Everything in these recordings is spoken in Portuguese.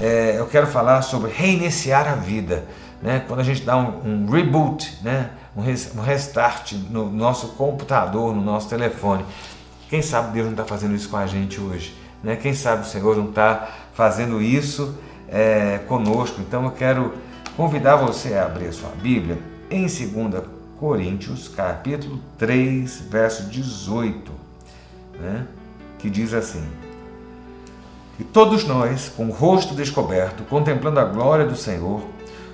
é, eu quero falar sobre reiniciar a vida. Né? Quando a gente dá um, um reboot, né? um, res, um restart no nosso computador, no nosso telefone. Quem sabe Deus não está fazendo isso com a gente hoje? Né? Quem sabe o Senhor não está fazendo isso é, conosco? Então eu quero convidar você a abrir a sua Bíblia em 2 Coríntios, capítulo 3, verso 18, né? que diz assim: E todos nós, com o rosto descoberto, contemplando a glória do Senhor,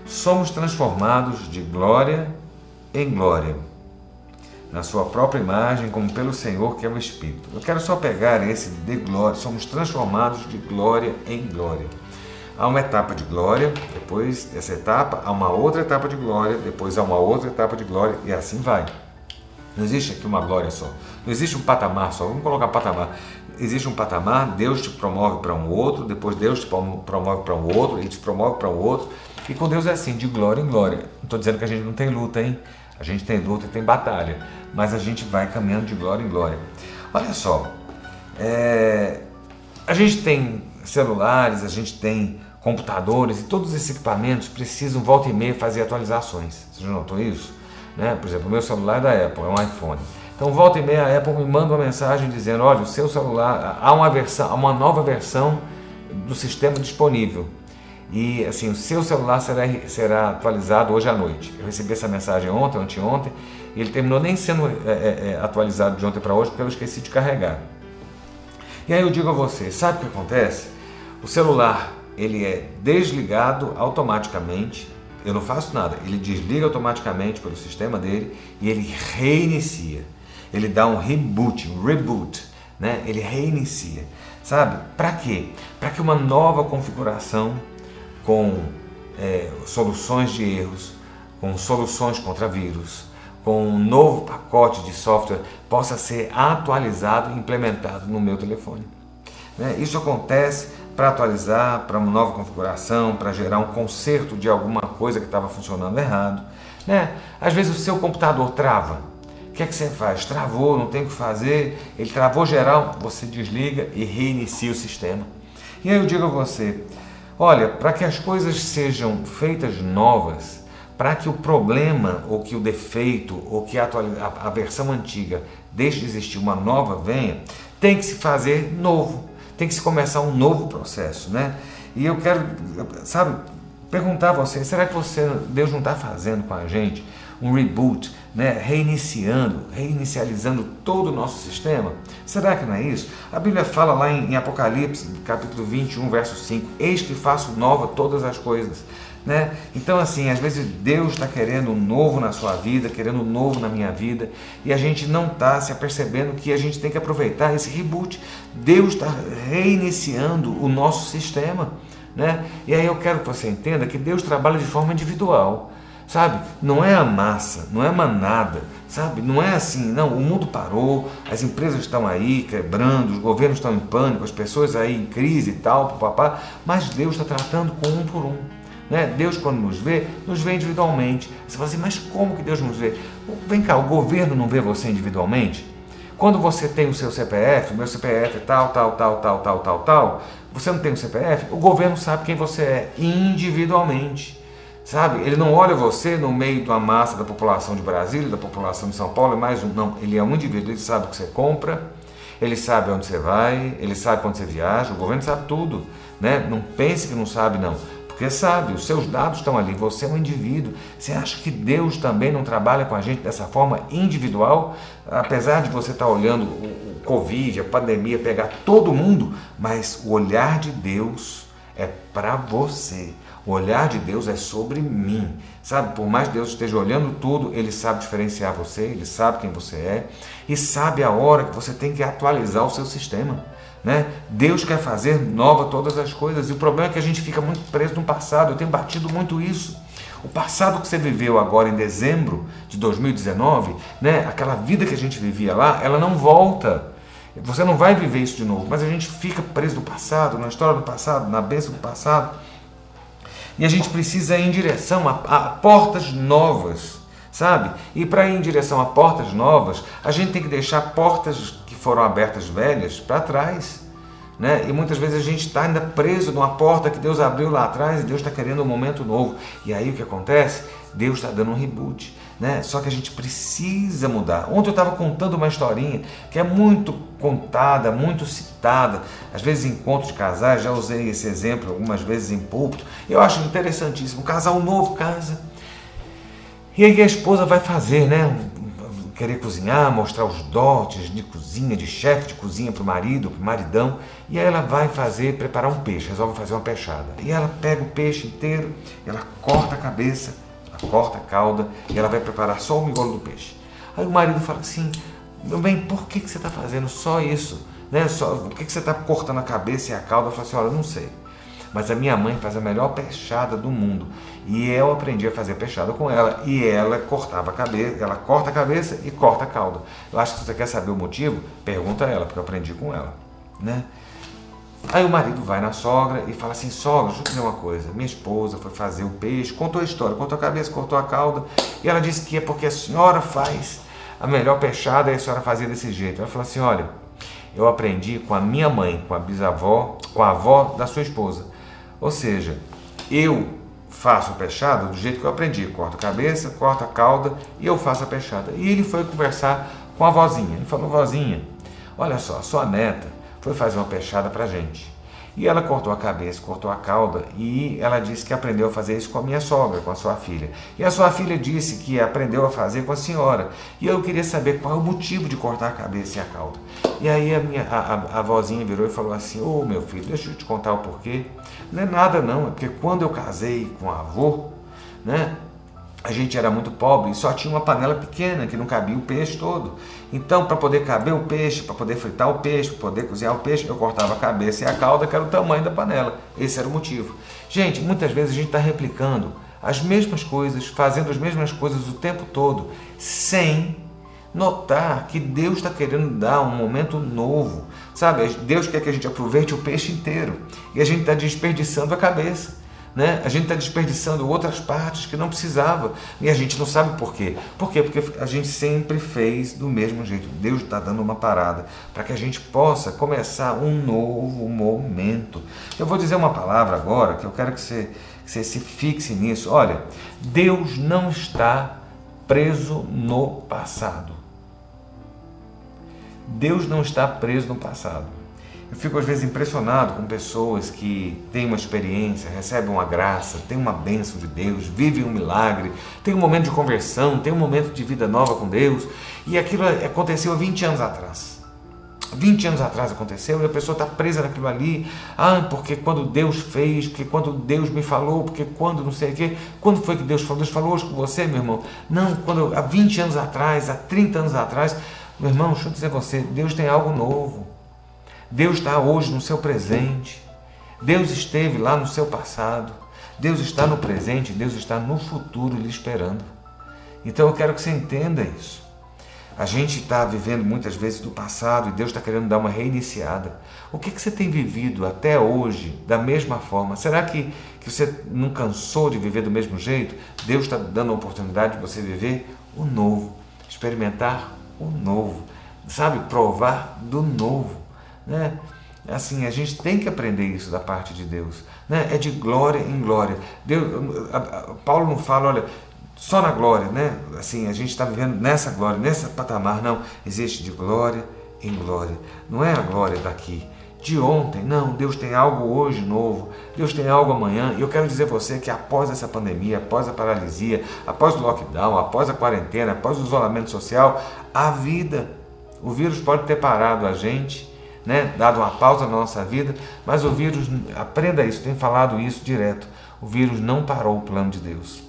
somos transformados de glória em glória, na sua própria imagem, como pelo Senhor que é o Espírito. Eu quero só pegar esse de glória, somos transformados de glória em glória. Há uma etapa de glória, depois dessa etapa há uma outra etapa de glória, depois há uma outra etapa de glória e assim vai. Não existe aqui uma glória só. Não existe um patamar só. Vamos colocar patamar. Existe um patamar, Deus te promove para um outro, depois Deus te promove para um outro, Ele te promove para um outro. E com Deus é assim, de glória em glória. Não estou dizendo que a gente não tem luta, hein? A gente tem luta e tem batalha. Mas a gente vai caminhando de glória em glória. Olha só. É... A gente tem celulares, a gente tem computadores e todos esses equipamentos precisam volta e meia fazer atualizações. Você já notou isso? Né? Por exemplo, o meu celular é da Apple, é um iPhone. Então volta e meia a Apple me manda uma mensagem dizendo, olha, o seu celular, há uma versão, há uma nova versão do sistema disponível. E assim, o seu celular será, será atualizado hoje à noite. Eu recebi essa mensagem ontem, anteontem, e ele terminou nem sendo é, é, é atualizado de ontem para hoje porque eu esqueci de carregar. E aí eu digo a você, sabe o que acontece? O celular ele é desligado automaticamente. Eu não faço nada. Ele desliga automaticamente pelo sistema dele e ele reinicia. Ele dá um reboot, um reboot, né? Ele reinicia. Sabe? Para quê? Para que uma nova configuração com é, soluções de erros, com soluções contra vírus, com um novo pacote de software possa ser atualizado e implementado no meu telefone. Né? Isso acontece para atualizar, para uma nova configuração, para gerar um conserto de alguma coisa que estava funcionando errado. Né? Às vezes o seu computador trava. O que é que você faz? Travou, não tem o que fazer, ele travou geral, você desliga e reinicia o sistema. E aí eu digo a você, olha, para que as coisas sejam feitas novas, para que o problema, ou que o defeito, ou que a, a, versão antiga deixe de existir, uma nova venha, tem que se fazer novo tem que se começar um novo processo, né? E eu quero, sabe, perguntar a você, será que você, Deus não está fazendo com a gente um reboot, né? reiniciando, reinicializando todo o nosso sistema? Será que não é isso? A Bíblia fala lá em, em Apocalipse, capítulo 21, verso 5, eis que faço nova todas as coisas. Né? Então, assim, às vezes Deus está querendo um novo na sua vida, querendo um novo na minha vida, e a gente não está se apercebendo que a gente tem que aproveitar esse reboot. Deus está reiniciando o nosso sistema. Né? E aí eu quero que você entenda que Deus trabalha de forma individual. Sabe? Não é a massa, não é manada, sabe? Não é assim, não, o mundo parou, as empresas estão aí quebrando, os governos estão em pânico, as pessoas aí em crise e tal, papá, mas Deus está tratando com um por um. Né? Deus, quando nos vê, nos vê individualmente. Você fala assim, mas como que Deus nos vê? Vem cá, o governo não vê você individualmente? Quando você tem o seu CPF, o meu CPF é tal, tal, tal, tal, tal, tal, tal, você não tem o CPF, o governo sabe quem você é individualmente. Sabe? Ele não olha você no meio da massa da população de Brasília, da população de São Paulo, é mais um. Não, ele é um indivíduo, ele sabe o que você compra, ele sabe onde você vai, ele sabe quando você viaja, o governo sabe tudo. Né? Não pense que não sabe, não. Porque sabe, os seus dados estão ali, você é um indivíduo. Você acha que Deus também não trabalha com a gente dessa forma individual? Apesar de você estar olhando o, Covid, a pandemia pegar todo mundo, mas o olhar de Deus é para você. O olhar de Deus é sobre mim. Sabe, por mais Deus esteja olhando tudo, Ele sabe diferenciar você, Ele sabe quem você é e sabe a hora que você tem que atualizar o seu sistema. Né? Deus quer fazer nova todas as coisas e o problema é que a gente fica muito preso no passado. Eu tenho batido muito isso. O passado que você viveu agora em dezembro de 2019, né? aquela vida que a gente vivia lá, ela não volta. Você não vai viver isso de novo, mas a gente fica preso no passado, na história do passado, na bênção do passado. E a gente precisa ir em direção a, a portas novas, sabe? E para ir em direção a portas novas, a gente tem que deixar portas foram abertas velhas para trás. Né? E muitas vezes a gente está ainda preso numa porta que Deus abriu lá atrás e Deus está querendo um momento novo. E aí o que acontece? Deus está dando um reboot. Né? Só que a gente precisa mudar. Ontem eu estava contando uma historinha que é muito contada, muito citada. Às vezes em encontros de casais, já usei esse exemplo algumas vezes em púlpito. Eu acho interessantíssimo. Casal novo casa. E aí a esposa vai fazer, né? Querer cozinhar, mostrar os dotes de cozinha, de chefe de cozinha para o marido, para o maridão. E aí ela vai fazer, preparar um peixe, resolve fazer uma peixada. E ela pega o peixe inteiro, ela corta a cabeça, corta a cauda e ela vai preparar só o miolo do peixe. Aí o marido fala assim: meu bem, por que, que você está fazendo só isso? Né? Só, por que, que você está cortando a cabeça e a cauda? Eu falo assim: olha, não sei. Mas a minha mãe faz a melhor peixada do mundo. E eu aprendi a fazer peixada com ela. E ela cortava a cabeça, ela corta a cabeça e corta a cauda. Eu acho que se você quer saber o motivo, pergunta a ela, porque eu aprendi com ela. Né? Aí o marido vai na sogra e fala assim: sogra, deixa eu dizer uma coisa. Minha esposa foi fazer o peixe, contou a história, contou a cabeça, cortou a cauda. E ela disse que é porque a senhora faz a melhor peixada e a senhora fazia desse jeito. Ela falou assim: olha, eu aprendi com a minha mãe, com a bisavó, com a avó da sua esposa. Ou seja, eu faço a peixada do jeito que eu aprendi. Corto a cabeça, corto a cauda e eu faço a peixada. E ele foi conversar com a vozinha. Ele falou: vozinha, olha só, sua neta foi fazer uma peixada para gente. E ela cortou a cabeça, cortou a cauda e ela disse que aprendeu a fazer isso com a minha sogra, com a sua filha. E a sua filha disse que aprendeu a fazer com a senhora. E eu queria saber qual é o motivo de cortar a cabeça e a cauda. E aí a minha a, a, a vozinha virou e falou assim: Ô oh, meu filho, deixa eu te contar o porquê. Não é nada não, é porque quando eu casei com o avô, né? a gente era muito pobre e só tinha uma panela pequena que não cabia o peixe todo. Então, para poder caber o peixe, para poder fritar o peixe, para poder cozinhar o peixe, eu cortava a cabeça e a cauda, que era o tamanho da panela. Esse era o motivo. Gente, muitas vezes a gente está replicando as mesmas coisas, fazendo as mesmas coisas o tempo todo, sem notar que Deus está querendo dar um momento novo. Sabe, Deus quer que a gente aproveite o peixe inteiro e a gente está desperdiçando a cabeça. Né? A gente está desperdiçando outras partes que não precisava e a gente não sabe por quê. Por quê? Porque a gente sempre fez do mesmo jeito. Deus está dando uma parada para que a gente possa começar um novo momento. Eu vou dizer uma palavra agora que eu quero que você, que você se fixe nisso. Olha, Deus não está preso no passado. Deus não está preso no passado. Eu fico às vezes impressionado com pessoas que têm uma experiência, recebem uma graça, têm uma bênção de Deus, vivem um milagre, têm um momento de conversão, têm um momento de vida nova com Deus, e aquilo aconteceu há 20 anos atrás. 20 anos atrás aconteceu e a pessoa está presa naquilo ali. Ah, porque quando Deus fez, porque quando Deus me falou, porque quando não sei o quê. Quando foi que Deus falou? Deus falou hoje com você, meu irmão? Não, quando há 20 anos atrás, há 30 anos atrás. Meu irmão, deixa eu dizer a você, Deus tem algo novo. Deus está hoje no seu presente. Deus esteve lá no seu passado. Deus está no presente, Deus está no futuro lhe esperando. Então eu quero que você entenda isso. A gente está vivendo muitas vezes do passado e Deus está querendo dar uma reiniciada. O que, que você tem vivido até hoje da mesma forma? Será que, que você não cansou de viver do mesmo jeito? Deus está dando a oportunidade de você viver o novo, experimentar o novo, sabe? Provar do novo. Né? Assim, a gente tem que aprender isso da parte de Deus. Né? É de glória em glória. Deus, Paulo não fala, olha, só na glória, né? Assim, a gente está vivendo nessa glória, nessa patamar. Não, existe de glória em glória. Não é a glória daqui, de ontem. Não, Deus tem algo hoje novo. Deus tem algo amanhã. E eu quero dizer a você que após essa pandemia, após a paralisia, após o lockdown, após a quarentena, após o isolamento social, a vida. O vírus pode ter parado a gente, né, dado uma pausa na nossa vida, mas o vírus, aprenda isso, tem falado isso direto. O vírus não parou o plano de Deus.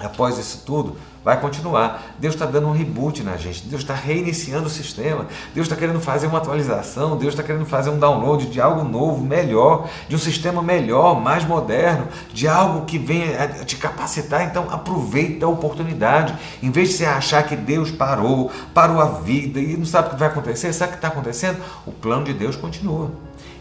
Após isso tudo, vai continuar. Deus está dando um reboot na gente, Deus está reiniciando o sistema, Deus está querendo fazer uma atualização, Deus está querendo fazer um download de algo novo, melhor, de um sistema melhor, mais moderno, de algo que venha te capacitar. Então aproveita a oportunidade. Em vez de você achar que Deus parou, parou a vida e não sabe o que vai acontecer, sabe o que está acontecendo? O plano de Deus continua.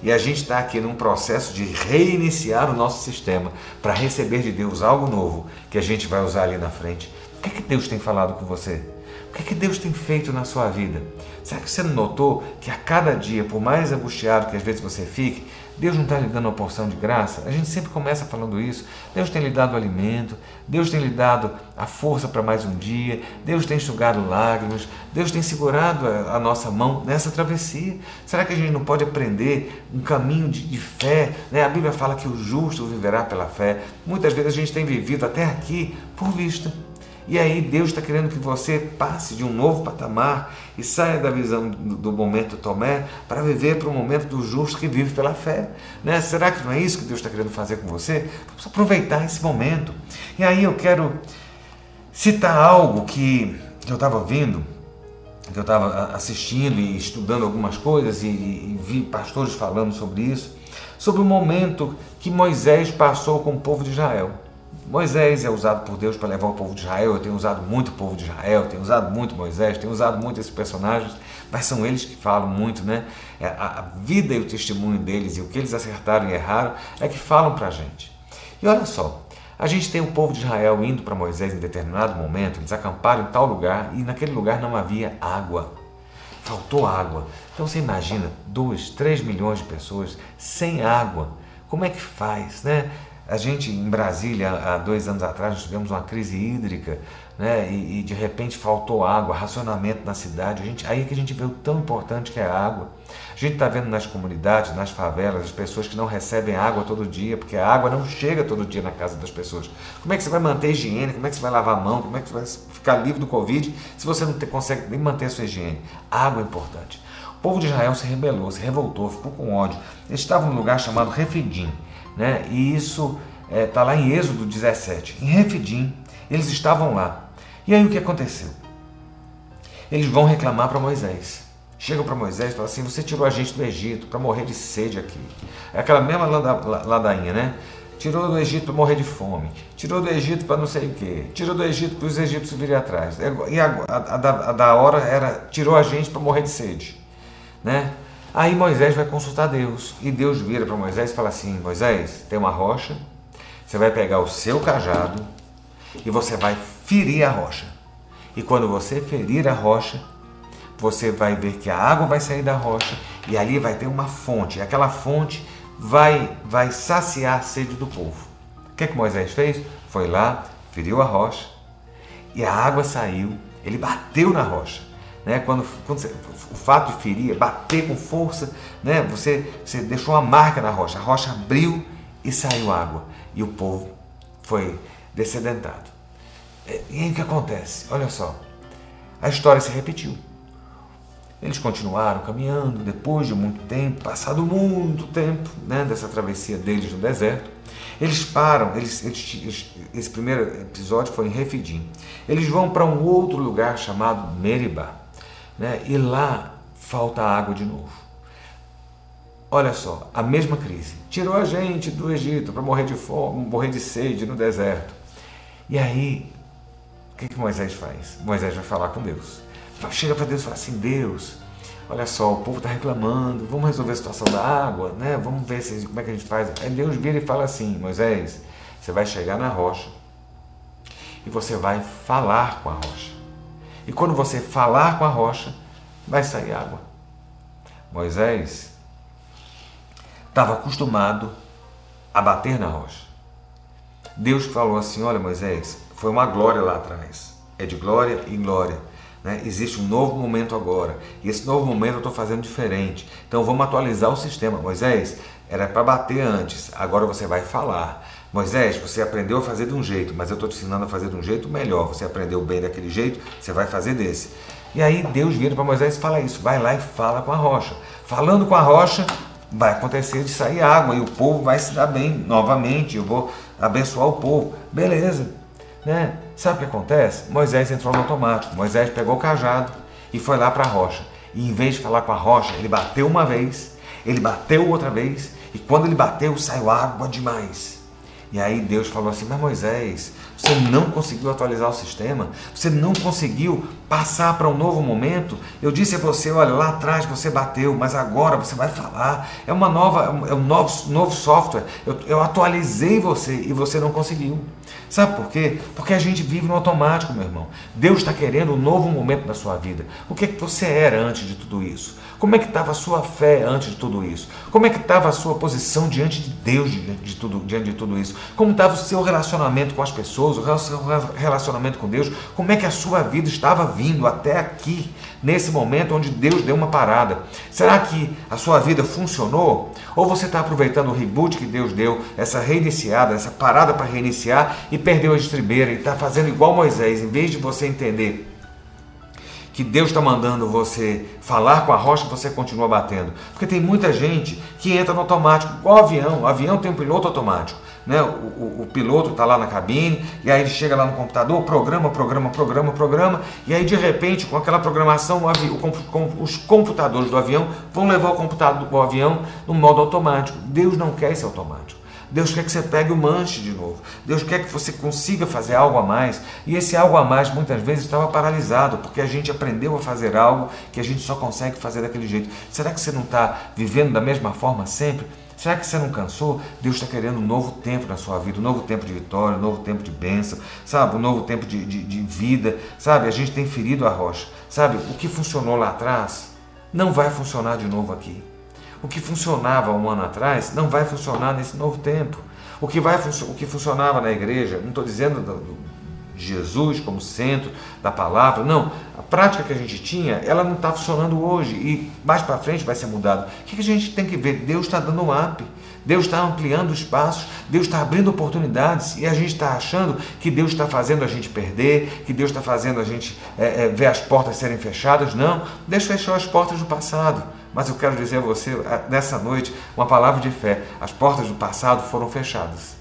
E a gente está aqui num processo de reiniciar o nosso sistema para receber de Deus algo novo que a gente vai usar ali na frente. Que, que Deus tem falado com você? O que, que Deus tem feito na sua vida? Será que você não notou que a cada dia, por mais angustiado que às vezes você fique, Deus não está lhe dando uma porção de graça? A gente sempre começa falando isso. Deus tem lhe dado alimento, Deus tem lhe dado a força para mais um dia, Deus tem enxugado lágrimas, Deus tem segurado a, a, nossa mão nessa travessia. Será que a gente não pode aprender um caminho de, de fé? Né? A Bíblia fala que o justo viverá pela fé. Muitas vezes a gente tem vivido até aqui por vista. E aí Deus está querendo que você passe de um novo patamar e saia da visão do momento Tomé para viver para o momento do justo que vive pela fé. Né? Será que não é isso que Deus está querendo fazer com você? Vamos aproveitar esse momento. E aí eu quero citar algo que eu estava vendo, que eu estava assistindo e estudando algumas coisas e, e vi pastores falando sobre isso, sobre o momento que Moisés passou com o povo de Israel. Moisés é usado por Deus para levar o povo de Israel. Eu tenho usado muito o povo de Israel, tenho usado muito Moisés, tenho usado muito esses personagens, mas são eles que falam muito, né? É, a vida e o testemunho deles e o que eles acertaram e erraram é que falam para a gente. E olha só, a gente tem o povo de Israel indo para Moisés em determinado momento, eles acamparam em tal lugar e naquele lugar não havia água. Faltou água. Então você imagina, 2, 3 milhões de pessoas sem água. Como é que faz, né? A gente, em Brasília, há dois anos atrás, nós tivemos uma crise hídrica, né? E, e, de repente faltou água, racionamento na cidade. A gente, aí que a gente vê o tão importante que é a água. A gente está vendo nas comunidades, nas favelas, as pessoas que não recebem água todo dia, porque a água não chega todo dia na casa das pessoas. Como é que você vai manter a higiene? Como é que você vai lavar a mão? Como é que você vai ficar livre do Covid se você não consegue nem manter a sua higiene? Água é importante. O povo de Israel se rebelou, se revoltou, ficou com ódio. Eles estavam num lugar chamado Refidim. Né? E isso está é, tá lá em Êxodo 17. Em Refidim, eles estavam lá. E aí o que aconteceu? Eles vão reclamar para Moisés. Chegam para Moisés e falam assim: Você tirou a gente do Egito para morrer de sede aqui. É aquela mesma ladainha, né? Tirou do Egito para morrer de fome. Tirou do Egito para não sei o quê. Tirou do Egito para os egípcios virem atrás. E a, a, a, a da hora era: tirou a gente para morrer de sede. Aí Moisés vai consultar Deus. E Deus vira para Moisés e fala assim: Moisés, tem uma rocha, você vai pegar o seu cajado e você vai ferir a rocha. E quando você ferir a rocha, você vai ver que a água vai sair da rocha e ali vai ter uma fonte. E aquela fonte vai, vai saciar a sede do povo. O que, é que Moisés fez? Foi lá, feriu a rocha e a água saiu. Ele bateu na rocha. Né? Quando, quando você, o fato de ferir, bater com força, né? você, você deixou uma marca na rocha, a rocha abriu e saiu água, e o povo foi descedentado. E aí o que acontece? Olha só, a história se repetiu. Eles continuaram caminhando depois de muito tempo, passado muito tempo né, dessa travessia deles no deserto. Eles param, eles, eles, esse primeiro episódio foi em Refidim. Eles vão para um outro lugar chamado Meribá né? e lá falta água de novo. Olha só, a mesma crise. Tirou a gente do Egito para morrer de fome, morrer de sede no deserto. E aí, o que, que Moisés faz? Moisés vai falar com Deus. Chega para Deus e fala assim: Deus, olha só, o povo está reclamando, vamos resolver a situação da água, né? Vamos ver se, como é que a gente faz. Aí Deus vira e fala assim: Moisés, você vai chegar na rocha e você vai falar com a rocha. E quando você falar com a rocha, vai sair água. Moisés estava acostumado a bater na rocha. Deus falou assim: Olha, Moisés, foi uma glória lá atrás. É de glória em glória. Né? Existe um novo momento agora. E esse novo momento eu estou fazendo diferente. Então vamos atualizar o sistema. Moisés, era para bater antes, agora você vai falar. Moisés, você aprendeu a fazer de um jeito, mas eu estou te ensinando a fazer de um jeito melhor. Você aprendeu bem daquele jeito, você vai fazer desse. E aí Deus vira para Moisés e fala isso: vai lá e fala com a rocha. Falando com a rocha, vai acontecer de sair água e o povo vai se dar bem novamente. Eu vou abençoar o povo. Beleza. Né? Sabe o que acontece? Moisés entrou no automático. Moisés pegou o cajado e foi lá para a rocha. E em vez de falar com a rocha, ele bateu uma vez, ele bateu outra vez, e quando ele bateu, saiu água demais. E aí Deus falou assim: Mas Moisés, você não conseguiu atualizar o sistema, você não conseguiu passar para um novo momento, eu disse a você, olha, lá atrás você bateu, mas agora você vai falar. É uma nova, é um novo, novo software. Eu, eu atualizei você e você não conseguiu. Sabe por quê? Porque a gente vive no automático, meu irmão. Deus está querendo um novo momento da sua vida. O que, é que você era antes de tudo isso? Como é que estava a sua fé antes de tudo isso? Como é que estava a sua posição diante de Deus diante de tudo, diante de tudo isso? Como estava o seu relacionamento com as pessoas, o seu relacionamento com Deus? Como é que a sua vida estava vindo até aqui, nesse momento onde Deus deu uma parada? Será que a sua vida funcionou? Ou você está aproveitando o reboot que Deus deu, essa reiniciada, essa parada para reiniciar e perdeu a estribeira e está fazendo igual Moisés, em vez de você entender que Deus está mandando você falar com a rocha, você continua batendo. Porque tem muita gente que entra no automático, igual avião. O avião tem um piloto automático. Né? O, o, o piloto está lá na cabine, e aí ele chega lá no computador, programa, programa, programa, programa, e aí de repente, com aquela programação, o o, os computadores do avião vão levar o computador do avião no modo automático. Deus não quer esse automático. Deus quer que você pegue o manche de novo. Deus quer que você consiga fazer algo a mais. E esse algo a mais muitas vezes estava paralisado, porque a gente aprendeu a fazer algo que a gente só consegue fazer daquele jeito. Será que você não está vivendo da mesma forma sempre? Será que você não cansou? Deus está querendo um novo tempo na sua vida, um novo tempo de vitória, um novo tempo de bênção, sabe? Um novo tempo de, de, de vida, sabe? A gente tem ferido a rocha, sabe? O que funcionou lá atrás não vai funcionar de novo aqui. O que funcionava um ano atrás não vai funcionar nesse novo tempo. O que, vai, o que funcionava na igreja, não estou dizendo do, Jesus como centro da palavra, não. A prática que a gente tinha, ela não está funcionando hoje e mais para frente vai ser mudado. O que a gente tem que ver? Deus está dando um up. Deus está ampliando espaços, Deus está abrindo oportunidades e a gente está achando que Deus está fazendo a gente perder, que Deus está fazendo a gente é, é, ver as portas serem fechadas. Não, Deus fechou as portas do passado. Mas eu quero dizer a você, nessa noite, uma palavra de fé: as portas do passado foram fechadas,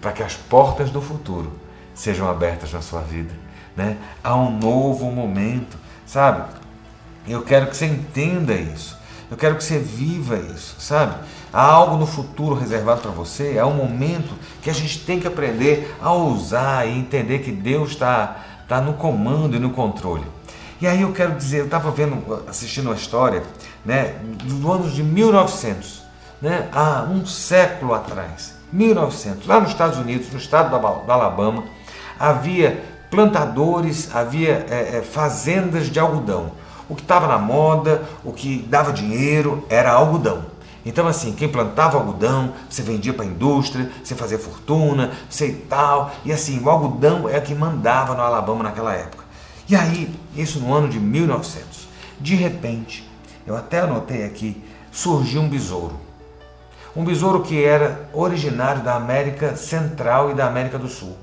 para que as portas do futuro sejam abertas na sua vida. Né? Há um novo momento, sabe? Eu quero que você entenda isso. Eu quero que você viva isso, sabe? Há algo no futuro reservado para você, há um momento que a gente tem que aprender a usar e entender que Deus está tá no comando e no controle. E aí eu quero dizer, eu estava vendo, assistindo uma história, né, do ano de 1900, né, há um século atrás, 1900, lá nos Estados Unidos, no estado da Alabama, havia plantadores, havia é, é, fazendas de algodão. O que estava na moda, o que dava dinheiro era algodão. Então, assim, quem plantava algodão, você vendia para a indústria, você fazia fortuna, sei tal. E assim, o algodão é que mandava no Alabama naquela época. E aí, isso no ano de 1900, de repente, eu até anotei aqui, surgiu um besouro. Um besouro que era originário da América Central e da América do Sul.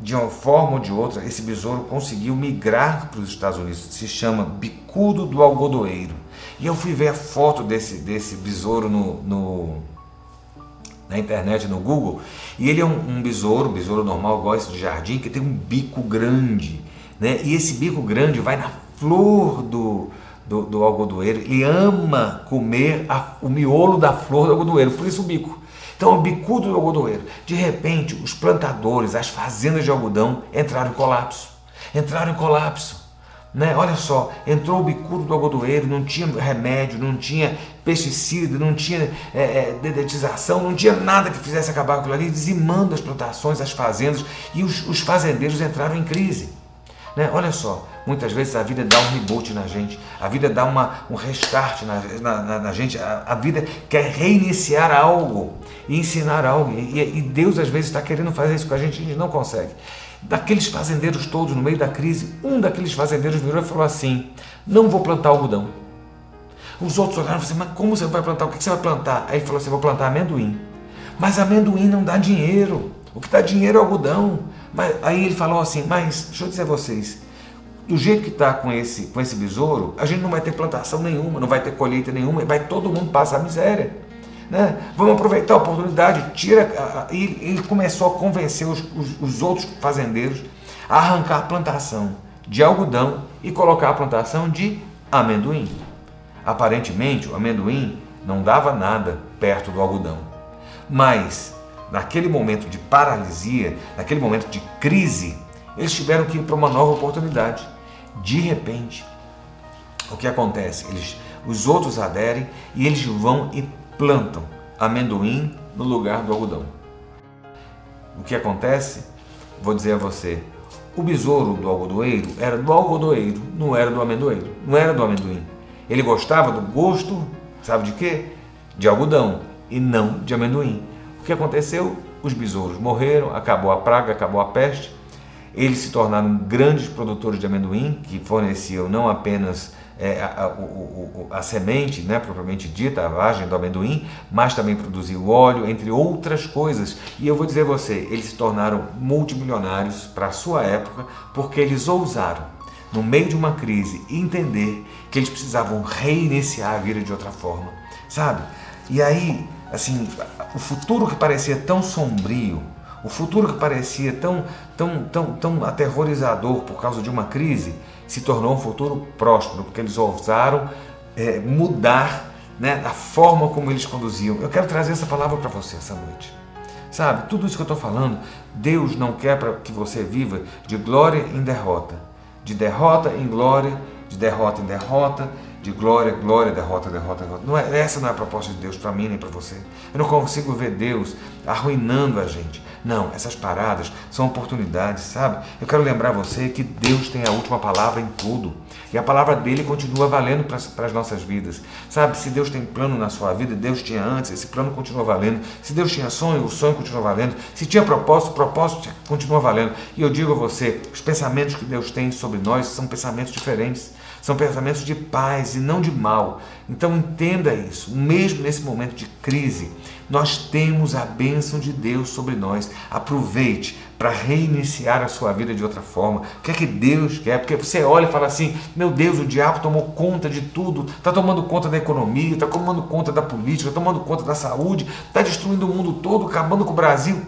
De uma forma ou de outra, esse besouro conseguiu migrar para os Estados Unidos. Se chama bicudo do algodoeiro. E eu fui ver a foto desse, desse besouro no, no na internet, no Google, e ele é um, um besouro, um besouro normal, esse de jardim, que tem um bico grande né? E esse bico grande vai na flor do, do, do algodoeiro. Ele ama comer a, o miolo da flor do algodoeiro, por isso o bico. Então, o bicudo do algodoeiro. De repente, os plantadores, as fazendas de algodão entraram em colapso. Entraram em colapso. Né? Olha só, entrou o bicudo do algodoeiro, não tinha remédio, não tinha pesticida, não tinha é, é, dedetização, não tinha nada que fizesse acabar com aquilo ali, dizimando as plantações, as fazendas, e os, os fazendeiros entraram em crise. Né? Olha só, muitas vezes a vida dá um reboot na gente, a vida dá uma, um restart na, na, na gente, a, a, vida quer reiniciar algo e ensinar algo. E, e Deus às vezes está querendo fazer isso com a gente e a gente não consegue. Daqueles fazendeiros todos no meio da crise, um daqueles fazendeiros virou e falou assim: Não vou plantar algodão. Os outros olharam e falaram assim: Mas como você vai plantar? O que você vai plantar? Aí ele falou assim: Vou plantar amendoim. Mas amendoim não dá dinheiro. O que dá dinheiro é algodão. Mas, aí ele falou assim, mas deixa eu dizer a vocês, do jeito que está com esse, com esse besouro, a gente não vai ter plantação nenhuma, não vai ter colheita nenhuma, vai todo mundo passar miséria. Né? Vamos aproveitar a oportunidade, tira. E ele começou a convencer os, os, os outros fazendeiros a arrancar a plantação de algodão e colocar a plantação de amendoim. Aparentemente, o amendoim não dava nada perto do algodão. Mas naquele momento de paralisia, naquele momento de crise, eles tiveram que ir para uma nova oportunidade de repente, o que acontece? Eles, os outros aderem e eles vão e plantam amendoim no lugar do algodão. O que acontece? Vou dizer a você, o besouro do algodoeiro era do algodoeiro, não era do amendoeiro, não era do amendoim. Ele gostava do gosto, sabe de quê? De algodão e não de amendoim. Que aconteceu? Os besouros morreram, acabou a praga, acabou a peste. Eles se tornaram grandes produtores de amendoim, que forneciam não apenas é, a, a, a, semente, né, propriamente dita, a vagem do amendoim, mas também produziu óleo, entre outras coisas. E eu vou dizer a você, eles se tornaram multimilionários para a sua época, porque eles ousaram, no meio de uma crise, entender que eles precisavam reiniciar a vida de outra forma, sabe? E aí, assim, o futuro que parecia tão sombrio, o futuro que parecia tão, tão, tão, tão aterrorizador por causa de uma crise, se tornou um futuro próspero, porque eles ousaram é, mudar né, a forma como eles conduziam. Eu quero trazer essa palavra para você essa noite. Sabe, tudo isso que eu estou falando, Deus não quer para que você viva de glória em derrota, de derrota em glória, de derrota em derrota, de glória, glória, derrota, derrota, derrota. Não é, essa não é a proposta de Deus para mim nem para você. Eu não consigo ver Deus arruinando a gente. Não, essas paradas são oportunidades, sabe? Eu quero lembrar você que Deus tem a última palavra em tudo. E a palavra dele continua valendo para as nossas vidas. Sabe, se Deus tem plano na sua vida, Deus tinha antes, esse plano continua valendo. Se Deus tinha sonho, o sonho continua valendo. Se tinha propósito, o propósito continua valendo. E eu digo a você, os pensamentos que Deus tem sobre nós são pensamentos diferentes. São pensamentos de paz e não de mal. Então entenda isso. Mesmo nesse momento de crise, nós temos a bênção de Deus sobre nós. Aproveite para reiniciar a sua vida de outra forma. O que é que Deus quer? Porque você olha e fala assim: meu Deus, o diabo tomou conta de tudo, está tomando conta da economia, está tomando conta da política, está tomando conta da saúde, está destruindo o mundo todo, acabando com o Brasil.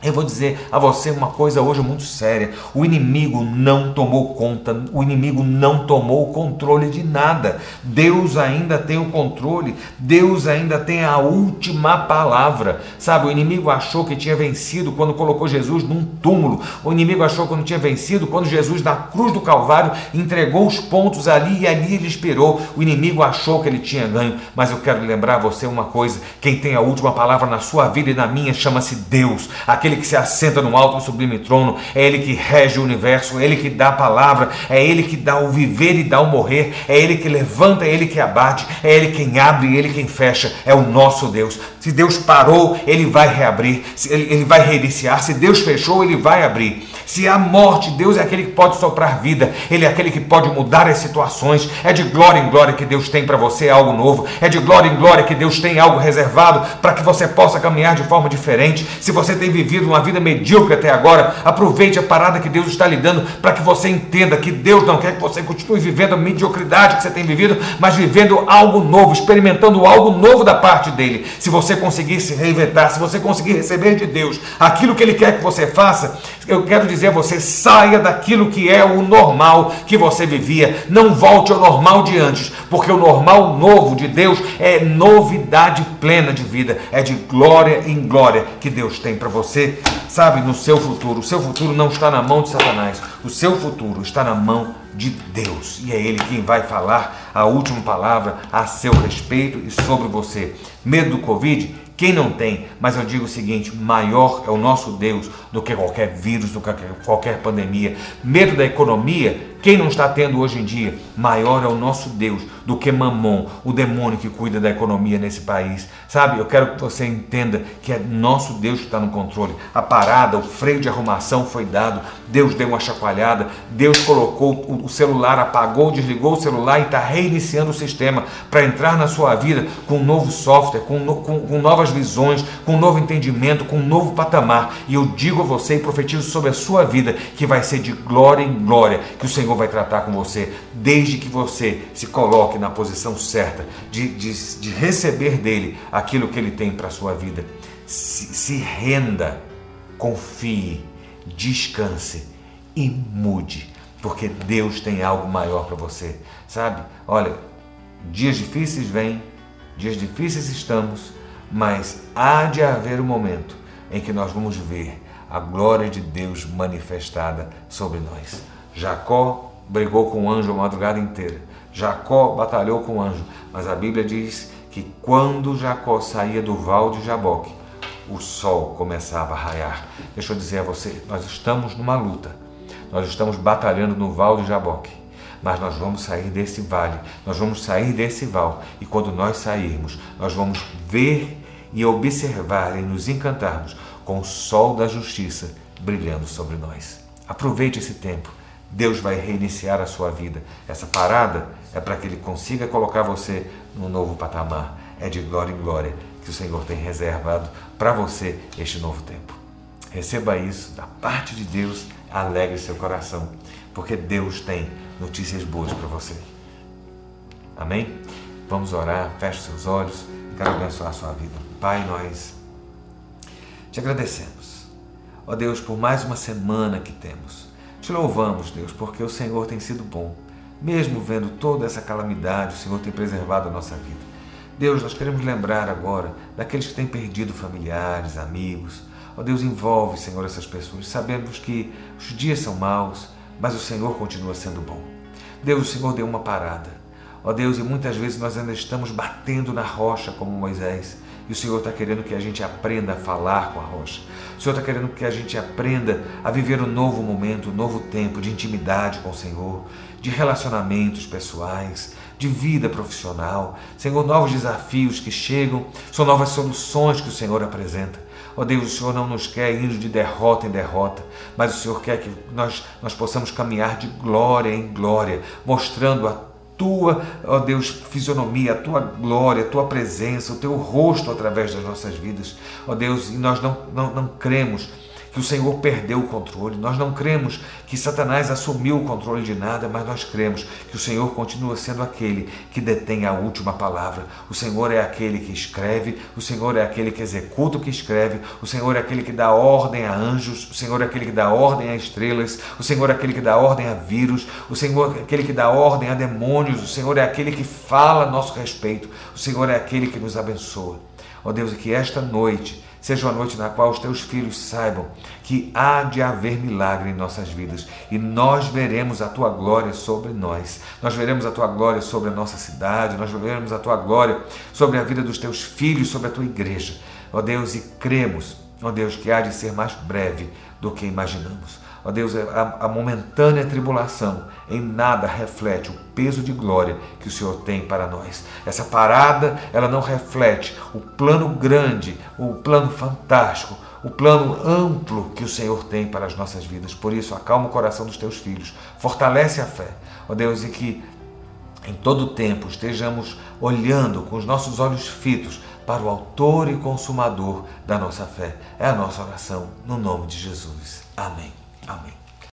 Eu vou dizer a você uma coisa hoje muito séria: o inimigo não tomou conta, o inimigo não tomou o controle de nada. Deus ainda tem o controle, Deus ainda tem a última palavra. Sabe, o inimigo achou que tinha vencido quando colocou Jesus num túmulo, o inimigo achou que não tinha vencido quando Jesus, na cruz do Calvário, entregou os pontos ali e ali ele esperou. O inimigo achou que ele tinha ganho, mas eu quero lembrar a você uma coisa: quem tem a última palavra na sua vida e na minha chama-se Deus. Aquele aquele que se assenta no alto e sublime trono, é Ele que rege o universo, é Ele que dá a palavra, é Ele que dá o viver e dá o morrer, é Ele que levanta, é Ele que abate, é Ele quem abre e Ele quem fecha, é o nosso Deus. Se Deus parou, Ele vai reabrir, Ele vai reiniciar, se Deus fechou, Ele vai abrir. Se há morte, Deus é aquele que pode soprar vida, Ele é aquele que pode mudar as situações. É de glória em glória que Deus tem para você algo novo, é de glória em glória que Deus tem algo reservado para que você possa caminhar de forma diferente. Se você tem vivido uma vida medíocre até agora, aproveite a parada que Deus está lhe dando para que você entenda que Deus não quer que você continue vivendo a mediocridade que você tem vivido, mas vivendo algo novo, experimentando algo novo da parte dele. Se você conseguir se reinventar, se você conseguir receber de Deus aquilo que ele quer que você faça, eu quero dizer a você: saia daquilo que é o normal que você vivia, não volte ao normal de antes, porque o normal novo de Deus é novidade plena de vida, é de glória em glória que Deus tem para você, sabe, no seu futuro. O seu futuro não está na mão de Satanás, o seu futuro está na mão de Deus e é Ele quem vai falar a última palavra a seu respeito e sobre você. Medo do Covid? Quem não tem? Mas eu digo o seguinte: maior é o nosso Deus do que qualquer vírus, do que qualquer pandemia. Medo da economia? Quem não está tendo hoje em dia? Maior é o nosso Deus do que Mamon, o demônio que cuida da economia nesse país. Sabe, eu quero que você entenda que é nosso Deus que está no controle. A parada, o freio de arrumação foi dado, Deus deu uma chacoalhada, Deus colocou o celular, apagou, desligou o celular e está reiniciando o sistema para entrar na sua vida com um novo software, com, com, com novas visões, com um novo entendimento, com um novo patamar. E eu digo a você e profetizo sobre a sua vida que vai ser de glória em glória, que o Senhor vai tratar com você, desde que você se coloque na posição certa de, de, de receber dele aquilo que ele tem para a sua vida. Se, se renda, confie, descanse e mude, porque Deus tem algo maior para você, sabe? Olha, dias difíceis vêm, dias difíceis estamos, mas há de haver um momento em que nós vamos ver a glória de Deus manifestada sobre nós. Jacó brigou com o anjo a madrugada inteira. Jacó batalhou com o anjo, mas a Bíblia diz que quando Jacó saía do val de Jaboque, o sol começava a raiar. Deixa eu dizer a você, nós estamos numa luta. Nós estamos batalhando no val de Jaboque. Mas nós vamos sair desse vale, nós vamos sair desse val. E quando nós sairmos, nós vamos ver e observar e nos encantarmos com o sol da justiça brilhando sobre nós. Aproveite esse tempo. Deus vai reiniciar a sua vida. Essa parada é para que Ele consiga colocar você num novo patamar. É de glória em glória que o Senhor tem reservado para você este novo tempo. Receba isso da parte de Deus, alegre seu coração, porque Deus tem notícias boas para você. Amém? Vamos orar, feche seus olhos, quero abençoar a sua vida. Pai, nós te agradecemos, ó Deus, por mais uma semana que temos. Te louvamos, Deus, porque o Senhor tem sido bom. Mesmo vendo toda essa calamidade, o Senhor tem preservado a nossa vida. Deus, nós queremos lembrar agora daqueles que têm perdido familiares, amigos. Ó Deus, envolve, Senhor, essas pessoas. Sabemos que os dias são maus, mas o Senhor continua sendo bom. Deus, o Senhor deu uma parada. Ó Deus, e muitas vezes nós ainda estamos batendo na rocha como Moisés. E o Senhor está querendo que a gente aprenda a falar com a rocha. O Senhor está querendo que a gente aprenda a viver um novo momento, um novo tempo de intimidade com o Senhor, de relacionamentos pessoais, de vida profissional. Senhor, novos desafios que chegam, são novas soluções que o Senhor apresenta. Ó oh Deus, o Senhor não nos quer ir de derrota em derrota, mas o Senhor quer que nós, nós possamos caminhar de glória em glória, mostrando a tua, ó Deus, fisionomia, a tua glória, a tua presença, o teu rosto através das nossas vidas. Ó Deus, e nós não, não, não cremos que o Senhor perdeu o controle. Nós não cremos que Satanás assumiu o controle de nada, mas nós cremos que o Senhor continua sendo aquele que detém a última palavra. O Senhor é aquele que escreve, o Senhor é aquele que executa o que escreve, o Senhor é aquele que dá ordem a anjos, o Senhor é aquele que dá ordem a estrelas, o Senhor é aquele que dá ordem a vírus, o Senhor é aquele que dá ordem a demônios, o Senhor é aquele que fala a nosso respeito, o Senhor é aquele que nos abençoa. Ó Deus, que esta noite seja uma noite na qual os teus filhos saibam que há de haver milagre em nossas vidas e nós veremos a tua glória sobre nós. Nós veremos a tua glória sobre a nossa cidade, nós veremos a tua glória sobre a vida dos teus filhos, sobre a tua igreja. Ó Deus, e cremos, ó Deus, que há de ser mais breve do que imaginamos. Ó Deus, a, a, momentânea tribulação em nada reflete o peso de glória que o Senhor tem para nós. Essa parada, ela não reflete o plano grande, o plano fantástico, o plano amplo que o Senhor tem para as nossas vidas. Por isso, acalma o coração dos teus filhos, fortalece a fé. Ó Deus, e que em todo tempo estejamos olhando com os nossos olhos fitos para o Autor e Consumador da nossa fé. É a nossa oração, no nome de Jesus. Amém. Amém.